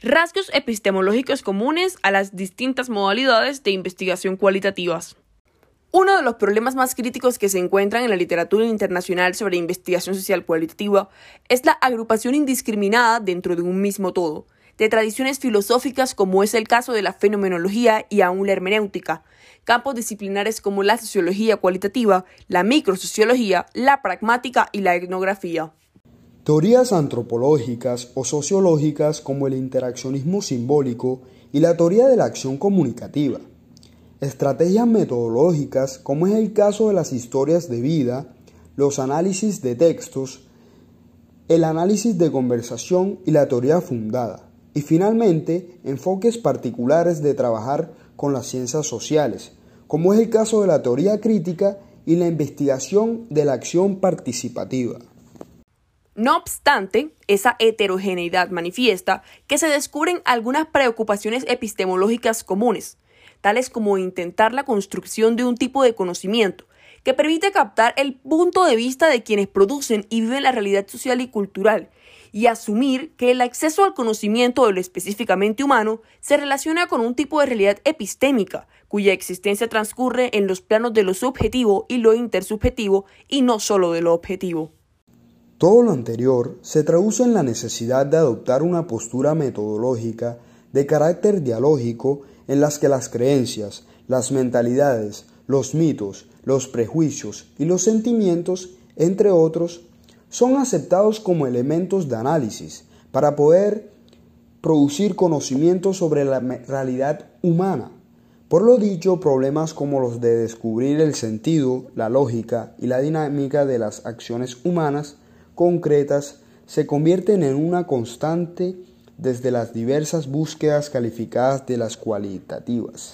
Rasgos epistemológicos comunes a las distintas modalidades de investigación cualitativas. Uno de los problemas más críticos que se encuentran en la literatura internacional sobre investigación social cualitativa es la agrupación indiscriminada dentro de un mismo todo, de tradiciones filosóficas como es el caso de la fenomenología y aún la hermenéutica, campos disciplinares como la sociología cualitativa, la microsociología, la pragmática y la etnografía. Teorías antropológicas o sociológicas como el interaccionismo simbólico y la teoría de la acción comunicativa Estrategias metodológicas, como es el caso de las historias de vida, los análisis de textos, el análisis de conversación y la teoría fundada. Y finalmente, enfoques particulares de trabajar con las ciencias sociales, como es el caso de la teoría crítica y la investigación de la acción participativa. No obstante, esa heterogeneidad manifiesta que se descubren algunas preocupaciones epistemológicas comunes, tales como intentar la construcción de un tipo de conocimiento que permite captar el punto de vista de quienes producen y viven la realidad social y cultural, y asumir que el acceso al conocimiento de lo específicamente humano se relaciona con un tipo de realidad epistémica, cuya existencia transcurre en los planos de lo subjetivo y lo intersubjetivo, y no solo de lo objetivo. Todo lo anterior se traduce en la necesidad de adoptar una postura metodológica de carácter dialógico en las que las creencias, las mentalidades, los mitos, los prejuicios y los sentimientos, entre otros, son aceptados como elementos de análisis para poder producir conocimiento sobre la realidad humana. Por lo dicho, problemas como los de descubrir el sentido, la lógica y la dinámica de las acciones humanas concretas se convierten en una constante desde las diversas búsquedas calificadas de las cualitativas.